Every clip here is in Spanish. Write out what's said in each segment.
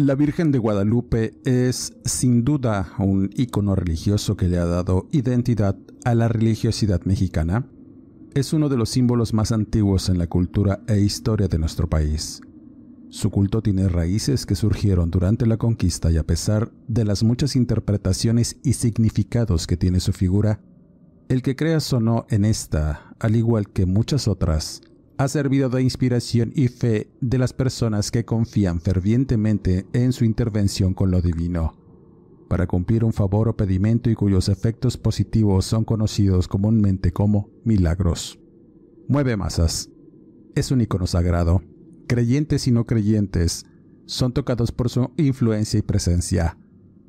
La Virgen de Guadalupe es sin duda un icono religioso que le ha dado identidad a la religiosidad mexicana. Es uno de los símbolos más antiguos en la cultura e historia de nuestro país. Su culto tiene raíces que surgieron durante la conquista y a pesar de las muchas interpretaciones y significados que tiene su figura, el que creas o no en esta, al igual que muchas otras, ha servido de inspiración y fe de las personas que confían fervientemente en su intervención con lo divino, para cumplir un favor o pedimento y cuyos efectos positivos son conocidos comúnmente como milagros. Mueve masas. Es un icono sagrado. Creyentes y no creyentes son tocados por su influencia y presencia,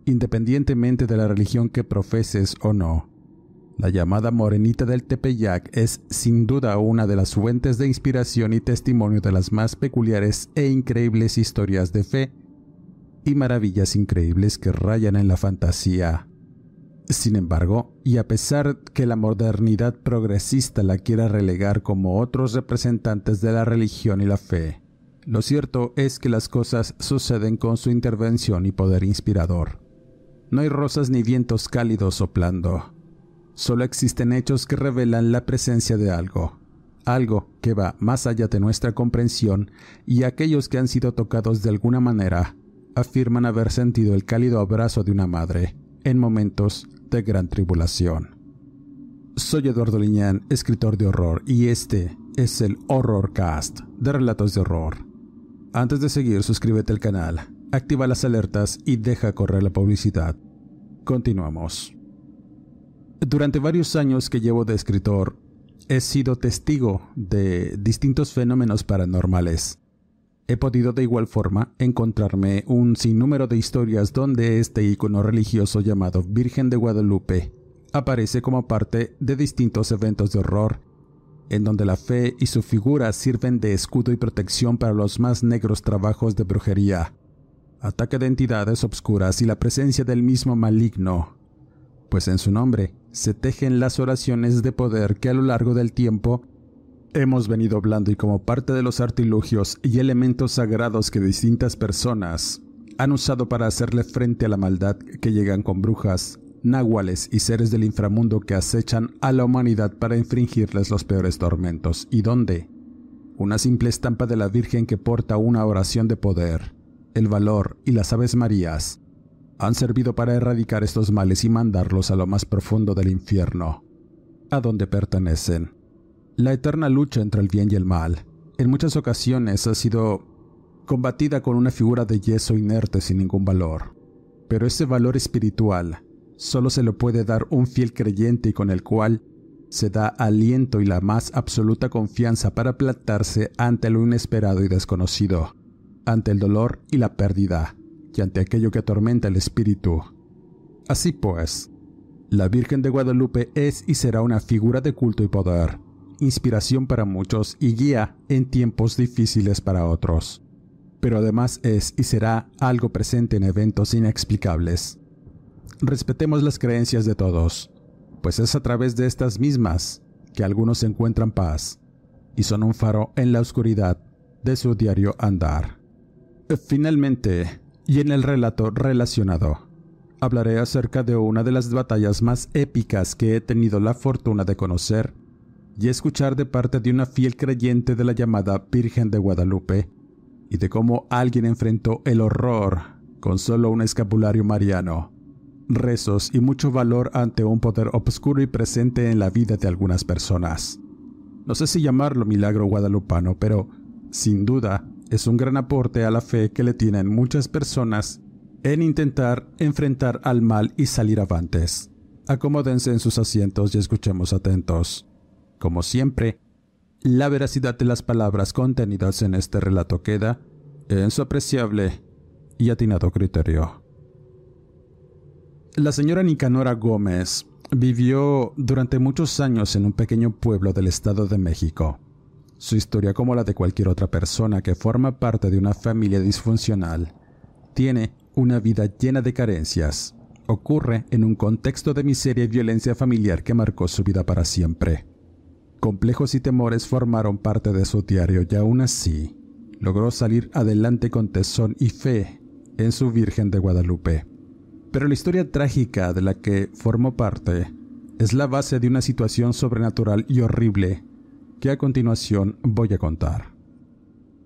independientemente de la religión que profeses o no. La llamada Morenita del Tepeyac es sin duda una de las fuentes de inspiración y testimonio de las más peculiares e increíbles historias de fe y maravillas increíbles que rayan en la fantasía. Sin embargo, y a pesar que la modernidad progresista la quiera relegar como otros representantes de la religión y la fe, lo cierto es que las cosas suceden con su intervención y poder inspirador. No hay rosas ni vientos cálidos soplando, Solo existen hechos que revelan la presencia de algo, algo que va más allá de nuestra comprensión y aquellos que han sido tocados de alguna manera afirman haber sentido el cálido abrazo de una madre en momentos de gran tribulación. Soy Eduardo Liñán, escritor de horror, y este es el Horrorcast de Relatos de Horror. Antes de seguir, suscríbete al canal, activa las alertas y deja correr la publicidad. Continuamos. Durante varios años que llevo de escritor, he sido testigo de distintos fenómenos paranormales. He podido de igual forma encontrarme un sinnúmero de historias donde este icono religioso llamado Virgen de Guadalupe aparece como parte de distintos eventos de horror, en donde la fe y su figura sirven de escudo y protección para los más negros trabajos de brujería, ataque de entidades obscuras y la presencia del mismo maligno, pues en su nombre se tejen las oraciones de poder que a lo largo del tiempo hemos venido hablando y como parte de los artilugios y elementos sagrados que distintas personas han usado para hacerle frente a la maldad que llegan con brujas, náhuales y seres del inframundo que acechan a la humanidad para infringirles los peores tormentos. ¿Y dónde? Una simple estampa de la Virgen que porta una oración de poder, el valor y las Aves Marías han servido para erradicar estos males y mandarlos a lo más profundo del infierno, a donde pertenecen. La eterna lucha entre el bien y el mal, en muchas ocasiones ha sido combatida con una figura de yeso inerte sin ningún valor, pero ese valor espiritual solo se lo puede dar un fiel creyente y con el cual se da aliento y la más absoluta confianza para plantarse ante lo inesperado y desconocido, ante el dolor y la pérdida, y ante aquello que atormenta el espíritu. Así pues, la Virgen de Guadalupe es y será una figura de culto y poder, inspiración para muchos y guía en tiempos difíciles para otros. pero además es y será algo presente en eventos inexplicables. Respetemos las creencias de todos, pues es a través de estas mismas que algunos encuentran paz y son un faro en la oscuridad de su diario andar. Finalmente, y en el relato relacionado, hablaré acerca de una de las batallas más épicas que he tenido la fortuna de conocer y escuchar de parte de una fiel creyente de la llamada Virgen de Guadalupe, y de cómo alguien enfrentó el horror con solo un escapulario mariano, rezos y mucho valor ante un poder obscuro y presente en la vida de algunas personas. No sé si llamarlo milagro guadalupano, pero sin duda es un gran aporte a la fe que le tienen muchas personas en intentar enfrentar al mal y salir avantes. Acomódense en sus asientos y escuchemos atentos. Como siempre, la veracidad de las palabras contenidas en este relato queda en su apreciable y atinado criterio. La señora Nicanora Gómez vivió durante muchos años en un pequeño pueblo del Estado de México. Su historia, como la de cualquier otra persona que forma parte de una familia disfuncional, tiene una vida llena de carencias. Ocurre en un contexto de miseria y violencia familiar que marcó su vida para siempre. Complejos y temores formaron parte de su diario y aún así logró salir adelante con tesón y fe en su Virgen de Guadalupe. Pero la historia trágica de la que formó parte es la base de una situación sobrenatural y horrible que a continuación voy a contar.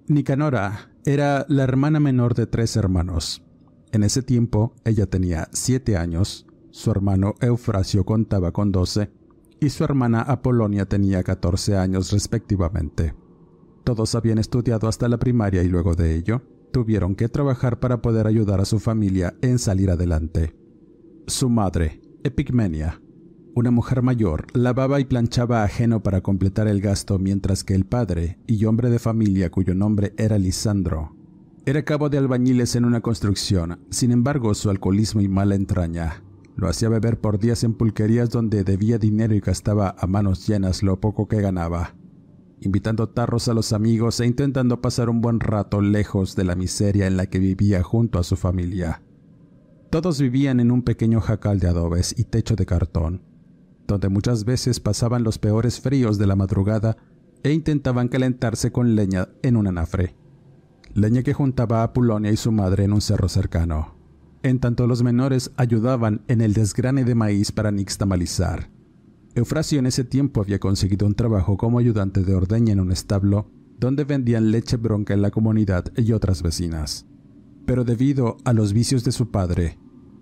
Nicanora era la hermana menor de tres hermanos. En ese tiempo ella tenía siete años, su hermano Eufrasio contaba con doce y su hermana Apolonia tenía 14 años respectivamente. Todos habían estudiado hasta la primaria y luego de ello tuvieron que trabajar para poder ayudar a su familia en salir adelante. Su madre, Epigmenia, una mujer mayor, lavaba y planchaba ajeno para completar el gasto mientras que el padre y hombre de familia cuyo nombre era Lisandro, era cabo de albañiles en una construcción, sin embargo su alcoholismo y mala entraña lo hacía beber por días en pulquerías donde debía dinero y gastaba a manos llenas lo poco que ganaba, invitando tarros a los amigos e intentando pasar un buen rato lejos de la miseria en la que vivía junto a su familia. Todos vivían en un pequeño jacal de adobes y techo de cartón, donde muchas veces pasaban los peores fríos de la madrugada e intentaban calentarse con leña en un anafre, leña que juntaba a Pulonia y su madre en un cerro cercano en tanto los menores ayudaban en el desgrane de maíz para nixtamalizar. Eufrasio en ese tiempo había conseguido un trabajo como ayudante de ordeña en un establo donde vendían leche bronca en la comunidad y otras vecinas. Pero debido a los vicios de su padre,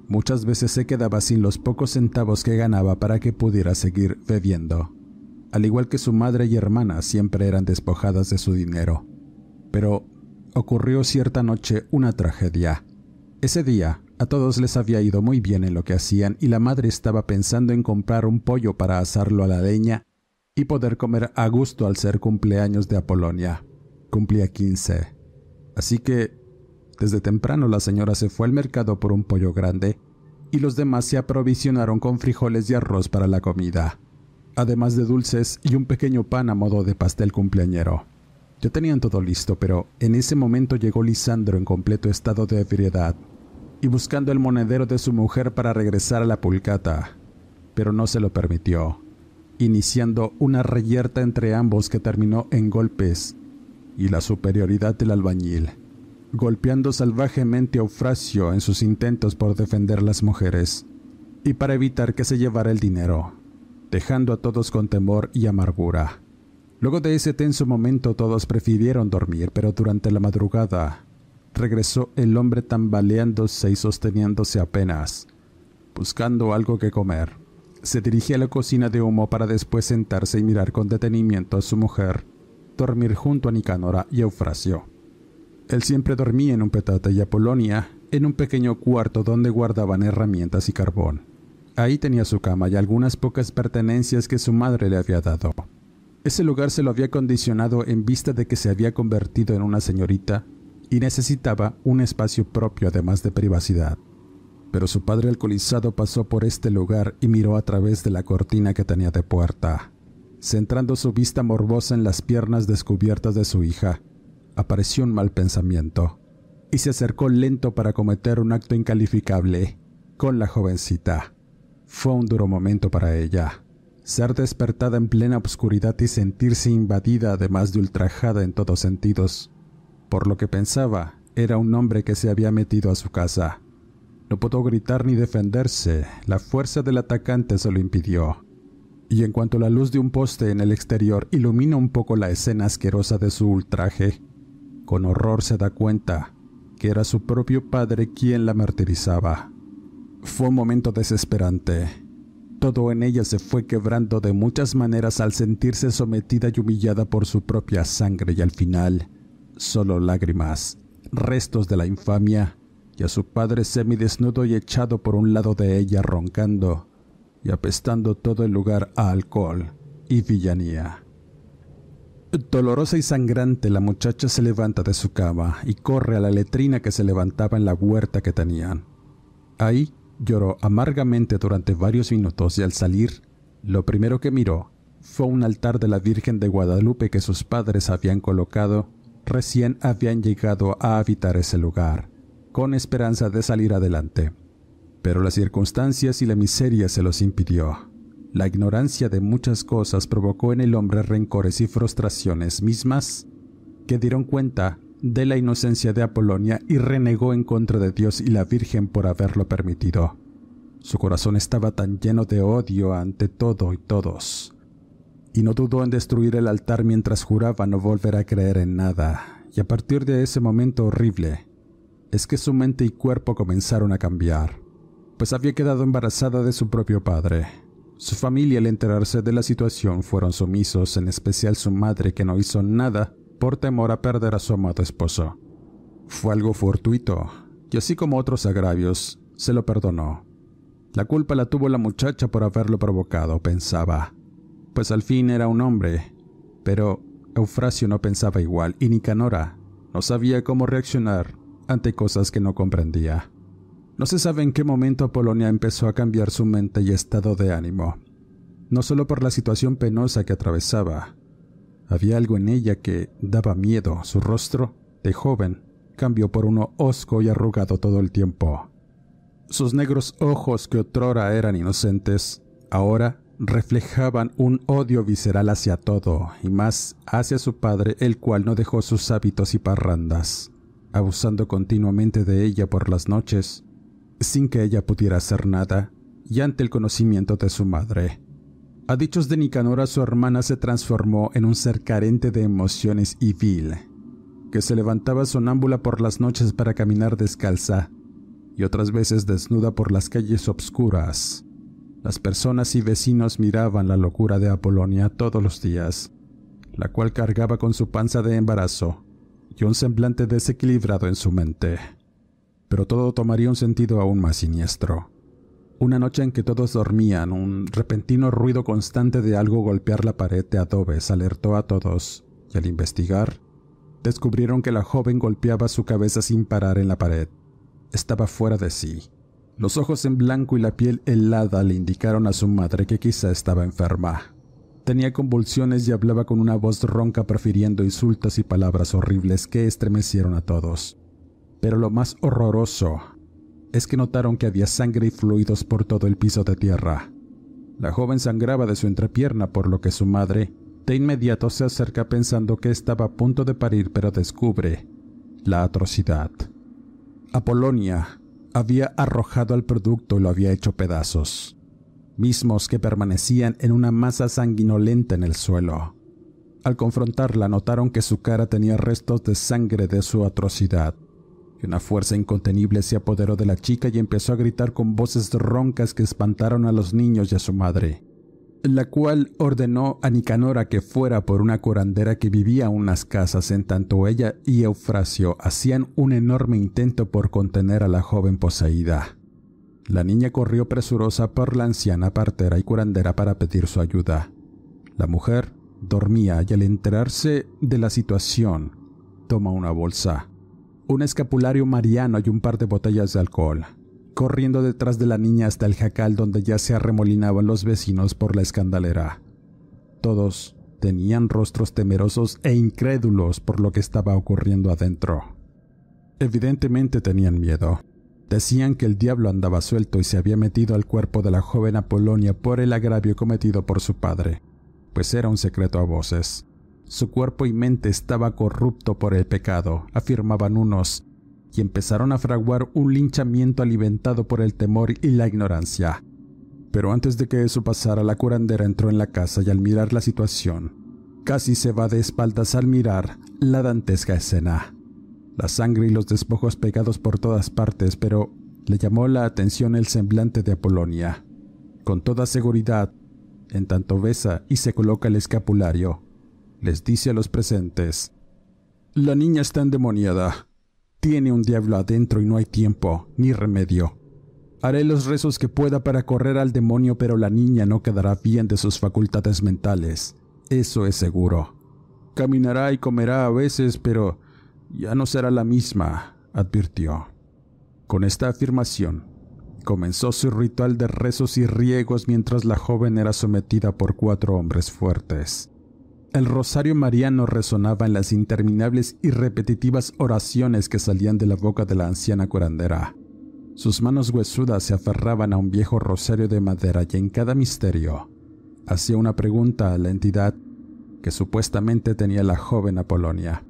muchas veces se quedaba sin los pocos centavos que ganaba para que pudiera seguir bebiendo. Al igual que su madre y hermana siempre eran despojadas de su dinero. Pero ocurrió cierta noche una tragedia. Ese día, a todos les había ido muy bien en lo que hacían y la madre estaba pensando en comprar un pollo para asarlo a la leña y poder comer a gusto al ser cumpleaños de Apolonia. Cumplía 15. Así que, desde temprano la señora se fue al mercado por un pollo grande y los demás se aprovisionaron con frijoles y arroz para la comida, además de dulces y un pequeño pan a modo de pastel cumpleañero. Ya tenían todo listo, pero en ese momento llegó Lisandro en completo estado de ebriedad y buscando el monedero de su mujer para regresar a la pulcata, pero no se lo permitió, iniciando una reyerta entre ambos que terminó en golpes y la superioridad del albañil, golpeando salvajemente a Eufrasio en sus intentos por defender las mujeres y para evitar que se llevara el dinero, dejando a todos con temor y amargura. Luego de ese tenso momento todos prefirieron dormir, pero durante la madrugada regresó el hombre tambaleándose y sosteniéndose apenas, buscando algo que comer. Se dirigía a la cocina de humo para después sentarse y mirar con detenimiento a su mujer, dormir junto a Nicanora y Eufrasio. Él siempre dormía en un petate y Apolonia en un pequeño cuarto donde guardaban herramientas y carbón. Ahí tenía su cama y algunas pocas pertenencias que su madre le había dado. Ese lugar se lo había condicionado en vista de que se había convertido en una señorita y necesitaba un espacio propio además de privacidad. Pero su padre alcoholizado pasó por este lugar y miró a través de la cortina que tenía de puerta. Centrando su vista morbosa en las piernas descubiertas de su hija, apareció un mal pensamiento. y se acercó lento para cometer un acto incalificable con la jovencita. Fue un duro momento para ella. Ser despertada en plena oscuridad y sentirse invadida además de ultrajada en todos sentidos. Por lo que pensaba, era un hombre que se había metido a su casa. No pudo gritar ni defenderse, la fuerza del atacante se lo impidió. Y en cuanto la luz de un poste en el exterior ilumina un poco la escena asquerosa de su ultraje, con horror se da cuenta que era su propio padre quien la martirizaba. Fue un momento desesperante. Todo en ella se fue quebrando de muchas maneras al sentirse sometida y humillada por su propia sangre y al final, solo lágrimas, restos de la infamia y a su padre semidesnudo y echado por un lado de ella roncando y apestando todo el lugar a alcohol y villanía. Dolorosa y sangrante, la muchacha se levanta de su cama y corre a la letrina que se levantaba en la huerta que tenían. Ahí lloró amargamente durante varios minutos y al salir, lo primero que miró fue un altar de la Virgen de Guadalupe que sus padres habían colocado recién habían llegado a habitar ese lugar con esperanza de salir adelante. Pero las circunstancias y la miseria se los impidió. La ignorancia de muchas cosas provocó en el hombre rencores y frustraciones mismas que dieron cuenta de la inocencia de Apolonia y renegó en contra de Dios y la Virgen por haberlo permitido. Su corazón estaba tan lleno de odio ante todo y todos, y no dudó en destruir el altar mientras juraba no volver a creer en nada, y a partir de ese momento horrible, es que su mente y cuerpo comenzaron a cambiar, pues había quedado embarazada de su propio padre. Su familia al enterarse de la situación fueron sumisos, en especial su madre que no hizo nada por temor a perder a su amado esposo. Fue algo fortuito, y así como otros agravios, se lo perdonó. La culpa la tuvo la muchacha por haberlo provocado, pensaba, pues al fin era un hombre, pero Eufrasio no pensaba igual y Nicanora no sabía cómo reaccionar ante cosas que no comprendía. No se sabe en qué momento Apolonia empezó a cambiar su mente y estado de ánimo, no solo por la situación penosa que atravesaba. Había algo en ella que daba miedo. Su rostro, de joven, cambió por uno hosco y arrugado todo el tiempo. Sus negros ojos, que otrora eran inocentes, ahora reflejaban un odio visceral hacia todo, y más hacia su padre, el cual no dejó sus hábitos y parrandas abusando continuamente de ella por las noches, sin que ella pudiera hacer nada, y ante el conocimiento de su madre. A dichos de Nicanora, su hermana se transformó en un ser carente de emociones y vil, que se levantaba sonámbula por las noches para caminar descalza y otras veces desnuda por las calles obscuras. Las personas y vecinos miraban la locura de Apolonia todos los días, la cual cargaba con su panza de embarazo y un semblante desequilibrado en su mente. Pero todo tomaría un sentido aún más siniestro. Una noche en que todos dormían, un repentino ruido constante de algo golpear la pared de adobes alertó a todos, y al investigar, descubrieron que la joven golpeaba su cabeza sin parar en la pared. Estaba fuera de sí. Los ojos en blanco y la piel helada le indicaron a su madre que quizá estaba enferma. Tenía convulsiones y hablaba con una voz ronca profiriendo insultos y palabras horribles que estremecieron a todos. Pero lo más horroroso es que notaron que había sangre y fluidos por todo el piso de tierra. La joven sangraba de su entrepierna por lo que su madre de inmediato se acerca pensando que estaba a punto de parir pero descubre la atrocidad. Apolonia había arrojado al producto y lo había hecho pedazos mismos que permanecían en una masa sanguinolenta en el suelo. Al confrontarla notaron que su cara tenía restos de sangre de su atrocidad, y una fuerza incontenible se apoderó de la chica y empezó a gritar con voces roncas que espantaron a los niños y a su madre, la cual ordenó a Nicanora que fuera por una curandera que vivía unas casas en tanto ella y Eufrasio hacían un enorme intento por contener a la joven poseída. La niña corrió presurosa por la anciana partera y curandera para pedir su ayuda. La mujer dormía y al enterarse de la situación, toma una bolsa, un escapulario mariano y un par de botellas de alcohol, corriendo detrás de la niña hasta el jacal donde ya se arremolinaban los vecinos por la escandalera. Todos tenían rostros temerosos e incrédulos por lo que estaba ocurriendo adentro. Evidentemente tenían miedo. Decían que el diablo andaba suelto y se había metido al cuerpo de la joven Apolonia por el agravio cometido por su padre, pues era un secreto a voces. Su cuerpo y mente estaba corrupto por el pecado, afirmaban unos, y empezaron a fraguar un linchamiento alimentado por el temor y la ignorancia. Pero antes de que eso pasara, la curandera entró en la casa y al mirar la situación, casi se va de espaldas al mirar la dantesca escena. La sangre y los despojos pegados por todas partes, pero le llamó la atención el semblante de Apolonia. Con toda seguridad, en tanto besa y se coloca el escapulario, les dice a los presentes, La niña está endemoniada. Tiene un diablo adentro y no hay tiempo, ni remedio. Haré los rezos que pueda para correr al demonio, pero la niña no quedará bien de sus facultades mentales. Eso es seguro. Caminará y comerá a veces, pero ya no será la misma, advirtió. Con esta afirmación, comenzó su ritual de rezos y riegos mientras la joven era sometida por cuatro hombres fuertes. El rosario mariano resonaba en las interminables y repetitivas oraciones que salían de la boca de la anciana curandera. Sus manos huesudas se aferraban a un viejo rosario de madera y en cada misterio hacía una pregunta a la entidad que supuestamente tenía la joven Apolonia.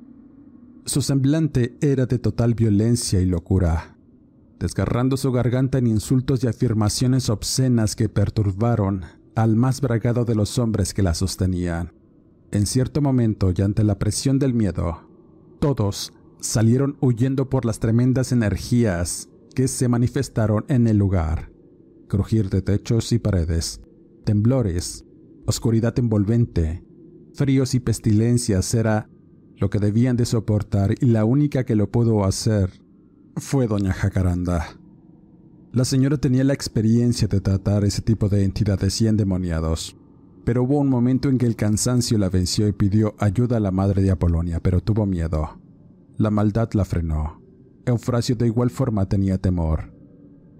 Su semblante era de total violencia y locura, desgarrando su garganta en insultos y afirmaciones obscenas que perturbaron al más bragado de los hombres que la sostenían. En cierto momento y ante la presión del miedo, todos salieron huyendo por las tremendas energías que se manifestaron en el lugar. Crujir de techos y paredes, temblores, oscuridad envolvente, fríos y pestilencias era lo que debían de soportar y la única que lo pudo hacer fue doña Jacaranda. La señora tenía la experiencia de tratar ese tipo de entidades y endemoniados. Pero hubo un momento en que el cansancio la venció y pidió ayuda a la madre de Apolonia, pero tuvo miedo. La maldad la frenó. Eufrasio de igual forma tenía temor.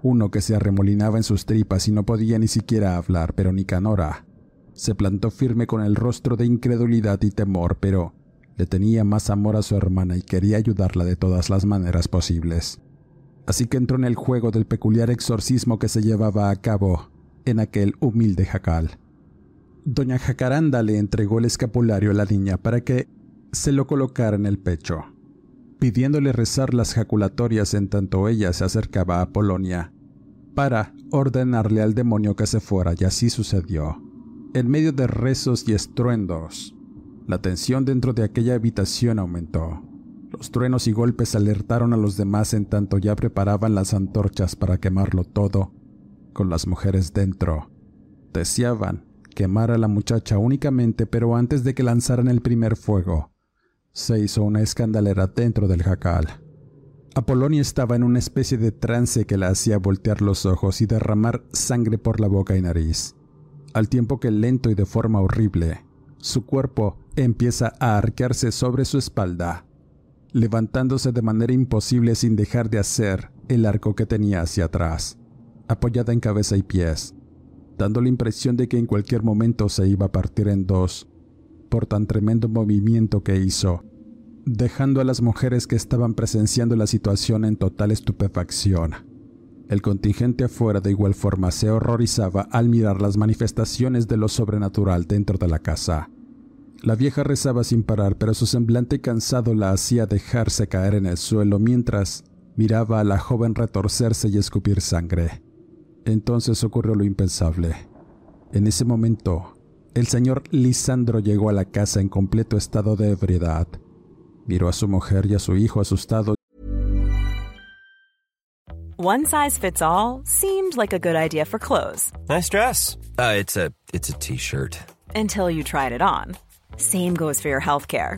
Uno que se arremolinaba en sus tripas y no podía ni siquiera hablar, pero Nicanora se plantó firme con el rostro de incredulidad y temor, pero le tenía más amor a su hermana y quería ayudarla de todas las maneras posibles. Así que entró en el juego del peculiar exorcismo que se llevaba a cabo en aquel humilde jacal. Doña Jacaranda le entregó el escapulario a la niña para que se lo colocara en el pecho, pidiéndole rezar las jaculatorias en tanto ella se acercaba a Polonia, para ordenarle al demonio que se fuera, y así sucedió. En medio de rezos y estruendos, la tensión dentro de aquella habitación aumentó. Los truenos y golpes alertaron a los demás en tanto ya preparaban las antorchas para quemarlo todo, con las mujeres dentro. Deseaban quemar a la muchacha únicamente, pero antes de que lanzaran el primer fuego, se hizo una escandalera dentro del jacal. Apolonia estaba en una especie de trance que la hacía voltear los ojos y derramar sangre por la boca y nariz, al tiempo que lento y de forma horrible, su cuerpo empieza a arquearse sobre su espalda, levantándose de manera imposible sin dejar de hacer el arco que tenía hacia atrás, apoyada en cabeza y pies dando la impresión de que en cualquier momento se iba a partir en dos por tan tremendo movimiento que hizo, dejando a las mujeres que estaban presenciando la situación en total estupefacción. El contingente afuera de igual forma se horrorizaba al mirar las manifestaciones de lo sobrenatural dentro de la casa. La vieja rezaba sin parar, pero su semblante cansado la hacía dejarse caer en el suelo mientras miraba a la joven retorcerse y escupir sangre. Entonces ocurrió lo impensable. En ese momento, el señor Lisandro llegó a la casa en completo estado de ebriedad. Miró a su mujer y a su hijo asustado. One size fits all seemed like a good idea for clothes. Nice dress. Uh, it's a it's a t-shirt. Until you tried it on. Same goes for your healthcare.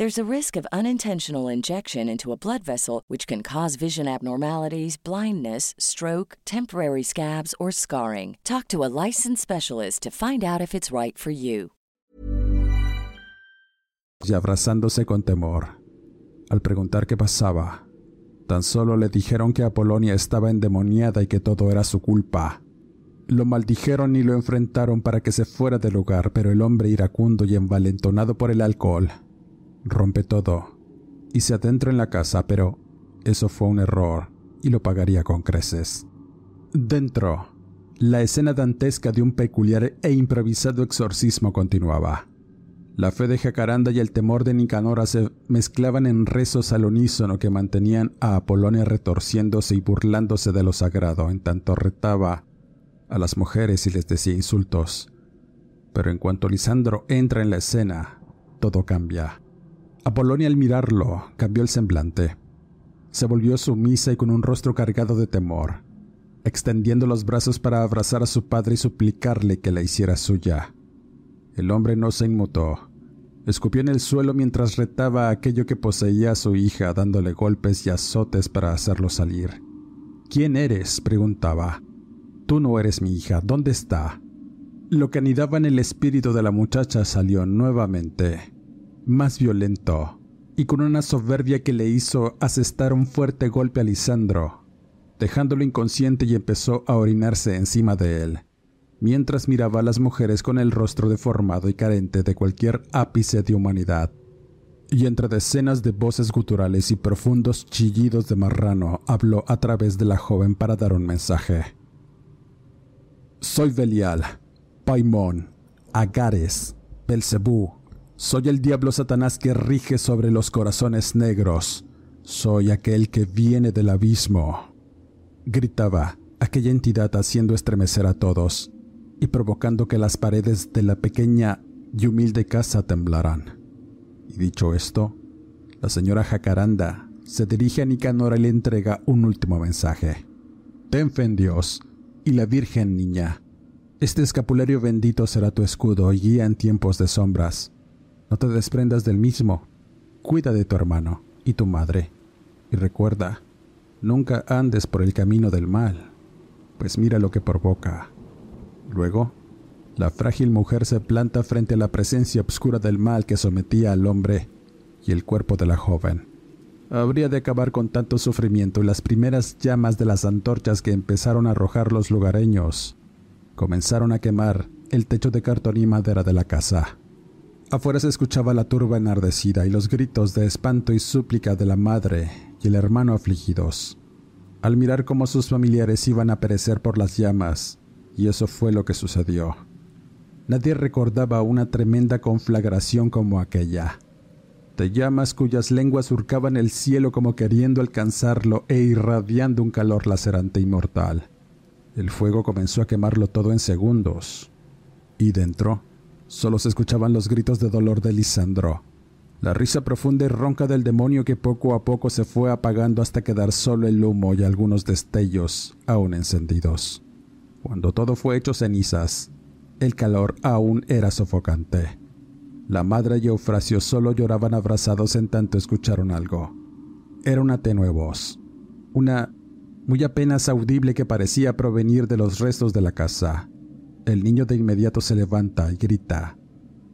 There's a risk of unintentional injection into a blood vessel, which can cause vision abnormalities, blindness, stroke, temporary scabs, or scarring. Talk to a licensed specialist to find out if it's right for you. Y abrazándose con temor. Al preguntar qué pasaba, tan solo le dijeron que Apolonia estaba endemoniada y que todo era su culpa. Lo maldijeron y lo enfrentaron para que se fuera del lugar, pero el hombre iracundo y envalentonado por el alcohol rompe todo y se adentra en la casa, pero eso fue un error y lo pagaría con creces. Dentro, la escena dantesca de un peculiar e improvisado exorcismo continuaba. La fe de Jacaranda y el temor de Nicanora se mezclaban en rezos al unísono que mantenían a Apolonia retorciéndose y burlándose de lo sagrado, en tanto retaba a las mujeres y les decía insultos. Pero en cuanto Lisandro entra en la escena, todo cambia. Apolonia al mirarlo cambió el semblante. Se volvió sumisa y con un rostro cargado de temor, extendiendo los brazos para abrazar a su padre y suplicarle que la hiciera suya. El hombre no se inmutó. Escupió en el suelo mientras retaba aquello que poseía a su hija, dándole golpes y azotes para hacerlo salir. ¿Quién eres? preguntaba. Tú no eres mi hija. ¿Dónde está? Lo que anidaba en el espíritu de la muchacha salió nuevamente más violento, y con una soberbia que le hizo asestar un fuerte golpe a Lisandro, dejándolo inconsciente y empezó a orinarse encima de él, mientras miraba a las mujeres con el rostro deformado y carente de cualquier ápice de humanidad. Y entre decenas de voces guturales y profundos chillidos de marrano habló a través de la joven para dar un mensaje. Soy Belial, Paimón, Agares, Belcebú, soy el diablo Satanás que rige sobre los corazones negros. Soy aquel que viene del abismo. Gritaba aquella entidad haciendo estremecer a todos y provocando que las paredes de la pequeña y humilde casa temblaran. Y dicho esto, la señora Jacaranda se dirige a Nicanor y le entrega un último mensaje. Ten fe en Dios y la Virgen Niña. Este escapulario bendito será tu escudo y guía en tiempos de sombras. No te desprendas del mismo. Cuida de tu hermano y tu madre. Y recuerda, nunca andes por el camino del mal, pues mira lo que provoca. Luego, la frágil mujer se planta frente a la presencia oscura del mal que sometía al hombre y el cuerpo de la joven. Habría de acabar con tanto sufrimiento las primeras llamas de las antorchas que empezaron a arrojar los lugareños comenzaron a quemar el techo de cartón y madera de la casa. Afuera se escuchaba la turba enardecida y los gritos de espanto y súplica de la madre y el hermano afligidos, al mirar cómo sus familiares iban a perecer por las llamas, y eso fue lo que sucedió. Nadie recordaba una tremenda conflagración como aquella, de llamas cuyas lenguas surcaban el cielo como queriendo alcanzarlo e irradiando un calor lacerante y mortal. El fuego comenzó a quemarlo todo en segundos, y dentro Solo se escuchaban los gritos de dolor de Lisandro, la risa profunda y ronca del demonio que poco a poco se fue apagando hasta quedar solo el humo y algunos destellos aún encendidos. Cuando todo fue hecho cenizas, el calor aún era sofocante. La madre y Eufrasio solo lloraban abrazados en tanto escucharon algo. Era una tenue voz, una muy apenas audible que parecía provenir de los restos de la casa. El niño de inmediato se levanta y grita.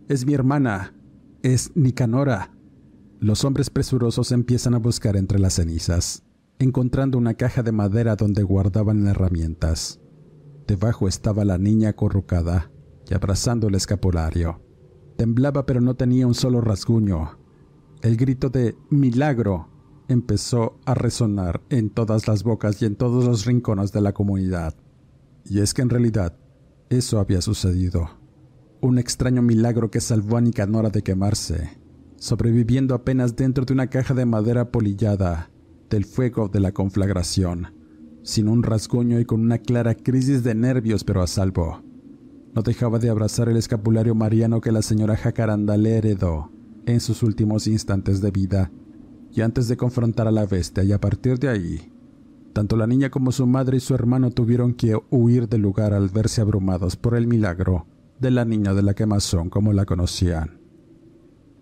Es mi hermana. Es Nicanora. Los hombres presurosos empiezan a buscar entre las cenizas, encontrando una caja de madera donde guardaban herramientas. Debajo estaba la niña acurrucada y abrazando el escapulario. Temblaba pero no tenía un solo rasguño. El grito de milagro empezó a resonar en todas las bocas y en todos los rincones de la comunidad. Y es que en realidad Eso había sucedido. Un extraño milagro que salvó a Nicanora de quemarse, sobreviviendo apenas dentro de una caja de madera polillada del fuego de la conflagración, sin un rasguño y con una clara crisis de nervios pero a salvo. No dejaba de abrazar el escapulario mariano que la señora Jacaranda le heredó en sus últimos instantes de vida y antes de confrontar a la bestia y a partir de ahí, tanto la niña como su madre y su hermano tuvieron que huir del lugar al verse abrumados por el milagro de la niña de la quemazón como la conocían.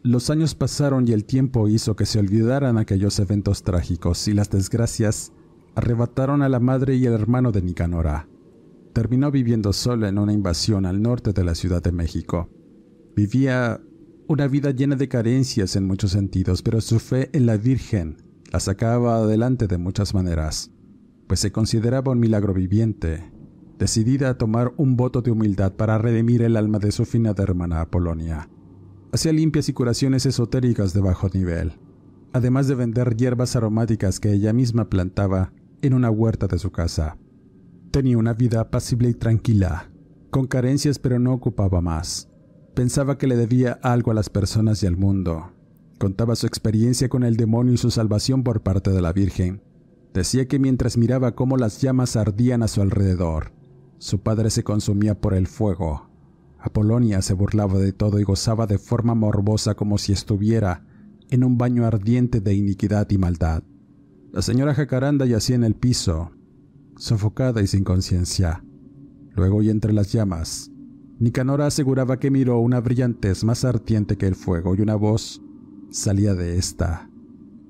Los años pasaron y el tiempo hizo que se olvidaran aquellos eventos trágicos y las desgracias arrebataron a la madre y el hermano de Nicanora. Terminó viviendo sola en una invasión al norte de la Ciudad de México. Vivía una vida llena de carencias en muchos sentidos, pero su fe en la Virgen la sacaba adelante de muchas maneras, pues se consideraba un milagro viviente, decidida a tomar un voto de humildad para redimir el alma de su finada hermana Apolonia. Hacía limpias y curaciones esotéricas de bajo nivel, además de vender hierbas aromáticas que ella misma plantaba en una huerta de su casa. Tenía una vida apacible y tranquila, con carencias pero no ocupaba más. Pensaba que le debía algo a las personas y al mundo. Contaba su experiencia con el demonio y su salvación por parte de la Virgen. Decía que mientras miraba cómo las llamas ardían a su alrededor, su padre se consumía por el fuego. Apolonia se burlaba de todo y gozaba de forma morbosa como si estuviera en un baño ardiente de iniquidad y maldad. La señora Jacaranda yacía en el piso, sofocada y sin conciencia. Luego y entre las llamas, Nicanora aseguraba que miró una brillantez más ardiente que el fuego y una voz salía de ésta.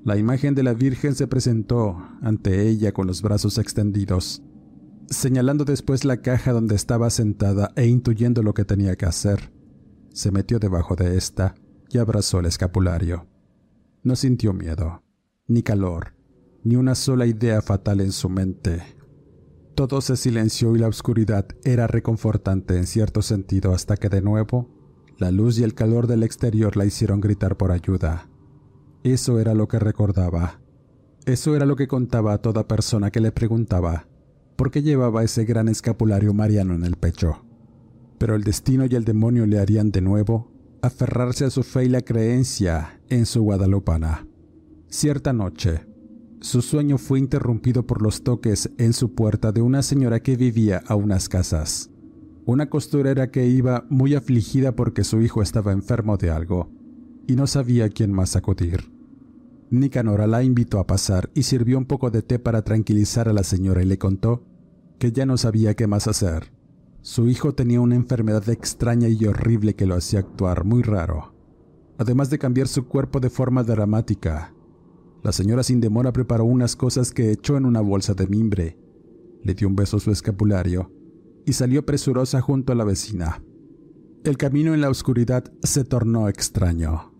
La imagen de la Virgen se presentó ante ella con los brazos extendidos, señalando después la caja donde estaba sentada e intuyendo lo que tenía que hacer. Se metió debajo de ésta y abrazó el escapulario. No sintió miedo, ni calor, ni una sola idea fatal en su mente. Todo se silenció y la oscuridad era reconfortante en cierto sentido hasta que de nuevo la luz y el calor del exterior la hicieron gritar por ayuda. Eso era lo que recordaba. Eso era lo que contaba a toda persona que le preguntaba por qué llevaba ese gran escapulario mariano en el pecho. Pero el destino y el demonio le harían de nuevo aferrarse a su fe y la creencia en su guadalupana. Cierta noche, su sueño fue interrumpido por los toques en su puerta de una señora que vivía a unas casas. Una costurera que iba muy afligida porque su hijo estaba enfermo de algo y no sabía quién más acudir. Nicanora la invitó a pasar y sirvió un poco de té para tranquilizar a la señora y le contó que ya no sabía qué más hacer. Su hijo tenía una enfermedad extraña y horrible que lo hacía actuar muy raro, además de cambiar su cuerpo de forma dramática la señora sin demora preparó unas cosas que echó en una bolsa de mimbre, le dio un beso a su escapulario y salió presurosa junto a la vecina. El camino en la oscuridad se tornó extraño.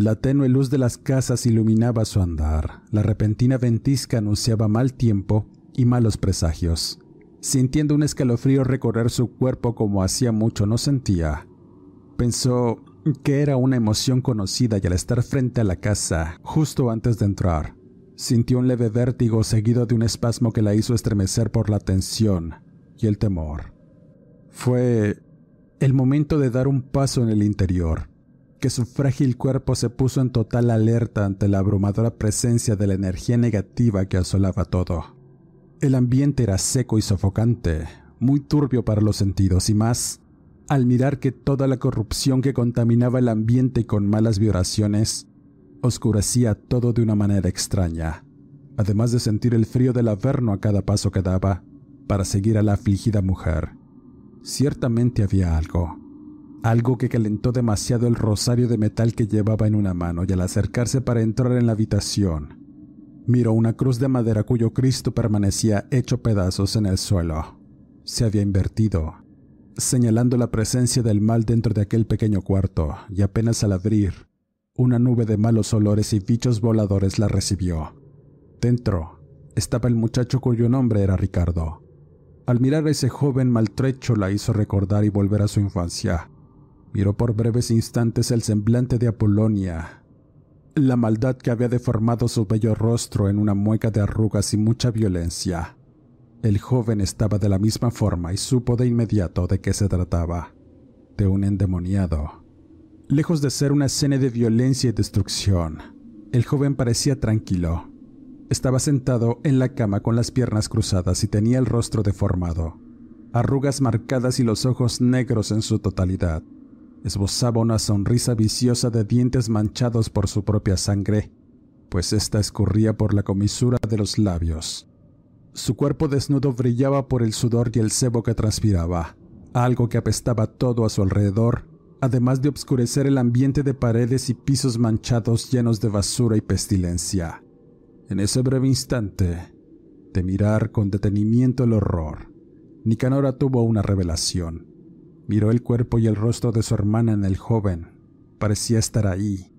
La tenue luz de las casas iluminaba su andar. La repentina ventisca anunciaba mal tiempo y malos presagios. Sintiendo un escalofrío recorrer su cuerpo como hacía mucho no sentía, pensó que era una emoción conocida y al estar frente a la casa, justo antes de entrar, sintió un leve vértigo seguido de un espasmo que la hizo estremecer por la tensión y el temor. Fue el momento de dar un paso en el interior, que su frágil cuerpo se puso en total alerta ante la abrumadora presencia de la energía negativa que asolaba todo. El ambiente era seco y sofocante, muy turbio para los sentidos y más al mirar que toda la corrupción que contaminaba el ambiente con malas vibraciones oscurecía todo de una manera extraña, además de sentir el frío del averno a cada paso que daba para seguir a la afligida mujer. Ciertamente había algo, algo que calentó demasiado el rosario de metal que llevaba en una mano y al acercarse para entrar en la habitación, miró una cruz de madera cuyo Cristo permanecía hecho pedazos en el suelo. Se había invertido señalando la presencia del mal dentro de aquel pequeño cuarto, y apenas al abrir, una nube de malos olores y bichos voladores la recibió. Dentro estaba el muchacho cuyo nombre era Ricardo. Al mirar a ese joven maltrecho la hizo recordar y volver a su infancia. Miró por breves instantes el semblante de Apolonia, la maldad que había deformado su bello rostro en una mueca de arrugas y mucha violencia. El joven estaba de la misma forma y supo de inmediato de qué se trataba, de un endemoniado. Lejos de ser una escena de violencia y destrucción, el joven parecía tranquilo. Estaba sentado en la cama con las piernas cruzadas y tenía el rostro deformado, arrugas marcadas y los ojos negros en su totalidad. Esbozaba una sonrisa viciosa de dientes manchados por su propia sangre, pues ésta escurría por la comisura de los labios. Su cuerpo desnudo brillaba por el sudor y el sebo que transpiraba, algo que apestaba todo a su alrededor, además de obscurecer el ambiente de paredes y pisos manchados llenos de basura y pestilencia. En ese breve instante, de mirar con detenimiento el horror, Nicanora tuvo una revelación. Miró el cuerpo y el rostro de su hermana en el joven. Parecía estar ahí,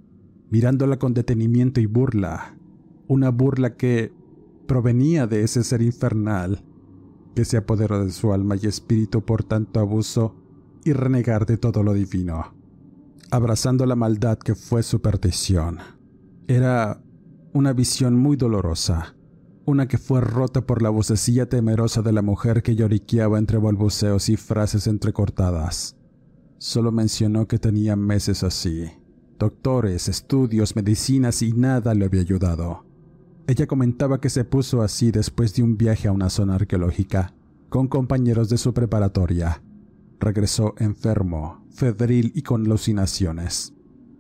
mirándola con detenimiento y burla. Una burla que, provenía de ese ser infernal que se apoderó de su alma y espíritu por tanto abuso y renegar de todo lo divino, abrazando la maldad que fue su perdición. Era una visión muy dolorosa, una que fue rota por la vocecilla temerosa de la mujer que lloriqueaba entre balbuceos y frases entrecortadas. Solo mencionó que tenía meses así, doctores, estudios, medicinas y nada le había ayudado. Ella comentaba que se puso así después de un viaje a una zona arqueológica con compañeros de su preparatoria. Regresó enfermo, febril y con alucinaciones.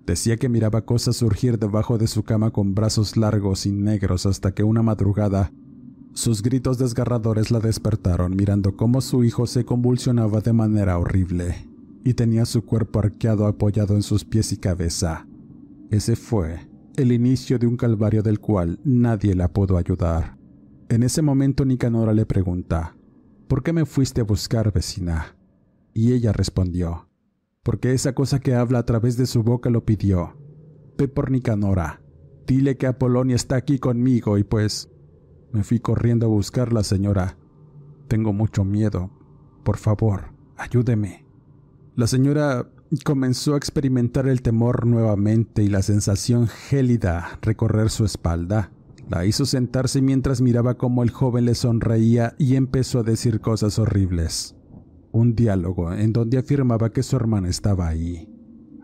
Decía que miraba cosas surgir debajo de su cama con brazos largos y negros hasta que una madrugada sus gritos desgarradores la despertaron mirando cómo su hijo se convulsionaba de manera horrible y tenía su cuerpo arqueado apoyado en sus pies y cabeza. Ese fue el inicio de un calvario del cual nadie la pudo ayudar. En ese momento Nicanora le pregunta, ¿por qué me fuiste a buscar, vecina? Y ella respondió, porque esa cosa que habla a través de su boca lo pidió. Ve por Nicanora, dile que Apolonia está aquí conmigo y pues me fui corriendo a buscarla, señora. Tengo mucho miedo. Por favor, ayúdeme. La señora comenzó a experimentar el temor nuevamente y la sensación gélida recorrer su espalda. La hizo sentarse mientras miraba cómo el joven le sonreía y empezó a decir cosas horribles. Un diálogo en donde afirmaba que su hermana estaba ahí.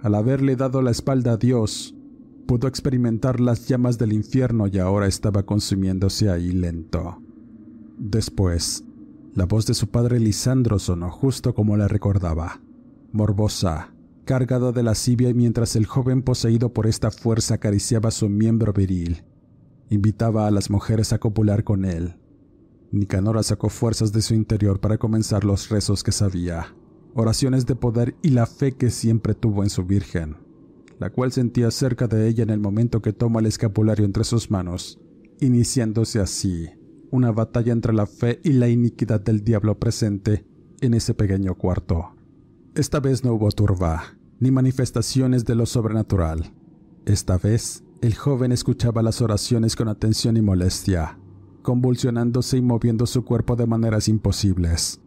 Al haberle dado la espalda a Dios, pudo experimentar las llamas del infierno y ahora estaba consumiéndose ahí lento. Después, la voz de su padre Lisandro sonó justo como la recordaba, morbosa, cargado de lascivia y mientras el joven poseído por esta fuerza acariciaba su miembro viril, invitaba a las mujeres a copular con él. Nicanora sacó fuerzas de su interior para comenzar los rezos que sabía, oraciones de poder y la fe que siempre tuvo en su Virgen, la cual sentía cerca de ella en el momento que toma el escapulario entre sus manos, iniciándose así una batalla entre la fe y la iniquidad del diablo presente en ese pequeño cuarto. Esta vez no hubo turba, ni manifestaciones de lo sobrenatural. Esta vez, el joven escuchaba las oraciones con atención y molestia, convulsionándose y moviendo su cuerpo de maneras imposibles.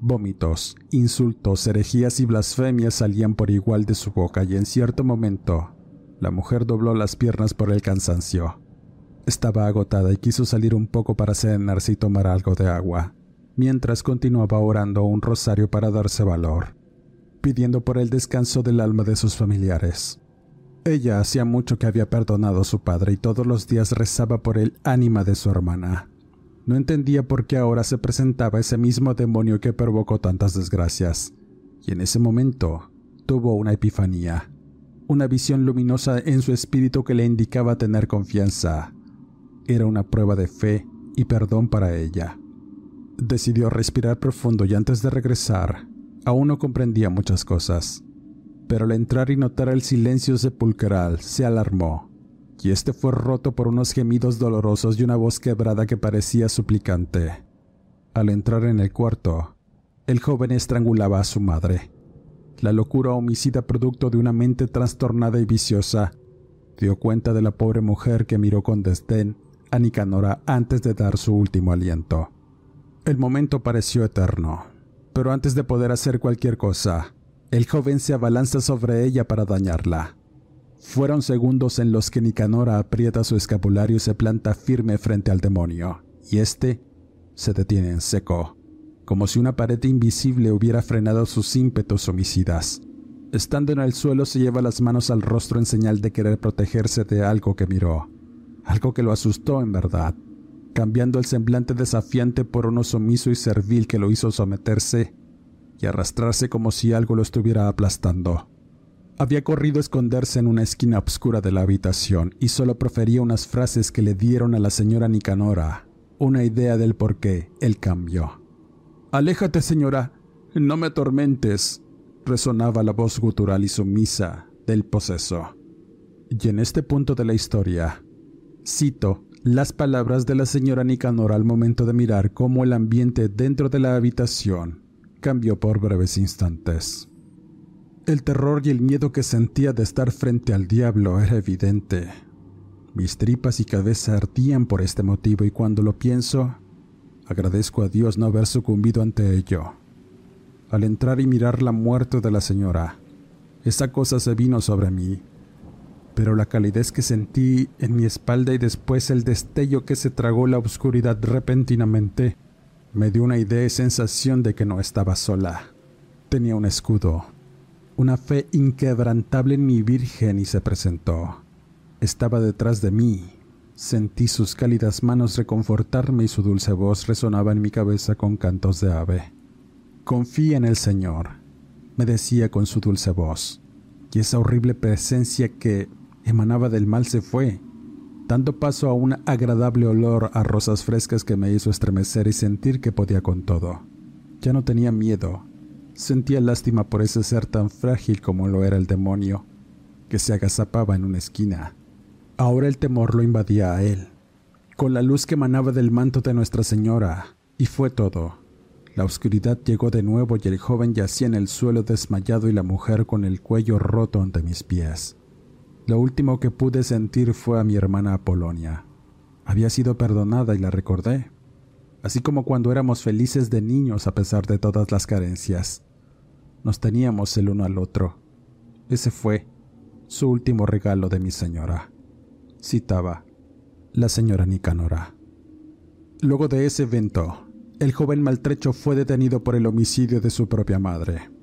Vómitos, insultos, herejías y blasfemias salían por igual de su boca y en cierto momento, la mujer dobló las piernas por el cansancio. Estaba agotada y quiso salir un poco para serenarse y tomar algo de agua, mientras continuaba orando un rosario para darse valor pidiendo por el descanso del alma de sus familiares. Ella hacía mucho que había perdonado a su padre y todos los días rezaba por el ánima de su hermana. No entendía por qué ahora se presentaba ese mismo demonio que provocó tantas desgracias, y en ese momento tuvo una epifanía, una visión luminosa en su espíritu que le indicaba tener confianza. Era una prueba de fe y perdón para ella. Decidió respirar profundo y antes de regresar, Aún no comprendía muchas cosas, pero al entrar y notar el silencio sepulcral se alarmó, y este fue roto por unos gemidos dolorosos y una voz quebrada que parecía suplicante. Al entrar en el cuarto, el joven estrangulaba a su madre. La locura homicida producto de una mente trastornada y viciosa dio cuenta de la pobre mujer que miró con desdén a Nicanora antes de dar su último aliento. El momento pareció eterno pero antes de poder hacer cualquier cosa, el joven se abalanza sobre ella para dañarla. Fueron segundos en los que Nicanora aprieta su escapulario y se planta firme frente al demonio, y éste se detiene en seco, como si una pared invisible hubiera frenado sus ímpetus homicidas. Estando en el suelo se lleva las manos al rostro en señal de querer protegerse de algo que miró, algo que lo asustó en verdad, cambiando el semblante desafiante por uno sumiso y servil que lo hizo someterse y arrastrarse como si algo lo estuviera aplastando. Había corrido a esconderse en una esquina oscura de la habitación y solo profería unas frases que le dieron a la señora Nicanora una idea del por qué el cambio. Aléjate, señora, no me atormentes, resonaba la voz gutural y sumisa del poseso. Y en este punto de la historia, cito las palabras de la señora Nicanora al momento de mirar cómo el ambiente dentro de la habitación cambió por breves instantes. El terror y el miedo que sentía de estar frente al diablo era evidente. Mis tripas y cabeza ardían por este motivo y cuando lo pienso, agradezco a Dios no haber sucumbido ante ello al entrar y mirar la muerte de la señora. Esa cosa se vino sobre mí, pero la calidez que sentí en mi espalda y después el destello que se tragó la oscuridad repentinamente me dio una idea y sensación de que no estaba sola. Tenía un escudo, una fe inquebrantable en mi Virgen y se presentó. Estaba detrás de mí. Sentí sus cálidas manos reconfortarme y su dulce voz resonaba en mi cabeza con cantos de ave. Confía en el Señor, me decía con su dulce voz, y esa horrible presencia que emanaba del mal se fue, dando paso a un agradable olor a rosas frescas que me hizo estremecer y sentir que podía con todo. Ya no tenía miedo, sentía lástima por ese ser tan frágil como lo era el demonio, que se agazapaba en una esquina. Ahora el temor lo invadía a él, con la luz que emanaba del manto de Nuestra Señora, y fue todo. La oscuridad llegó de nuevo y el joven yacía en el suelo desmayado y la mujer con el cuello roto ante mis pies. Lo último que pude sentir fue a mi hermana Apolonia. Había sido perdonada y la recordé, así como cuando éramos felices de niños a pesar de todas las carencias. Nos teníamos el uno al otro. Ese fue su último regalo de mi señora. Citaba la señora Nicanora. Luego de ese evento, el joven maltrecho fue detenido por el homicidio de su propia madre.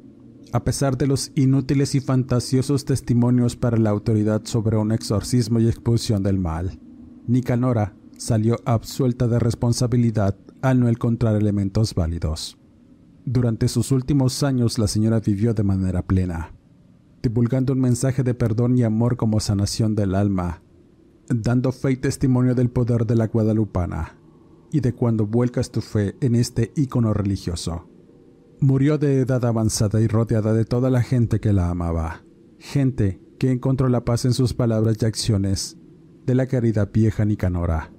A pesar de los inútiles y fantasiosos testimonios para la autoridad sobre un exorcismo y expulsión del mal, Nicanora salió absuelta de responsabilidad al no encontrar elementos válidos. Durante sus últimos años la señora vivió de manera plena, divulgando un mensaje de perdón y amor como sanación del alma, dando fe y testimonio del poder de la guadalupana y de cuando vuelcas tu fe en este ícono religioso. Murió de edad avanzada y rodeada de toda la gente que la amaba, gente que encontró la paz en sus palabras y acciones de la caridad vieja Nicanora,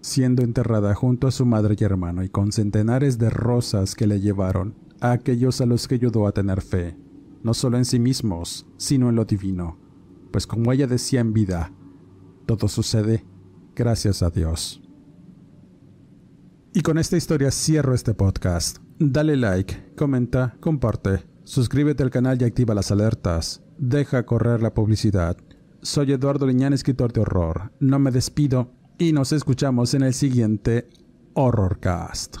siendo enterrada junto a su madre y hermano y con centenares de rosas que le llevaron a aquellos a los que ayudó a tener fe, no solo en sí mismos, sino en lo divino, pues como ella decía en vida, todo sucede gracias a Dios. Y con esta historia cierro este podcast. Dale like, comenta, comparte, suscríbete al canal y activa las alertas. Deja correr la publicidad. Soy Eduardo Liñán, escritor de horror. No me despido y nos escuchamos en el siguiente Horrorcast.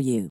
you.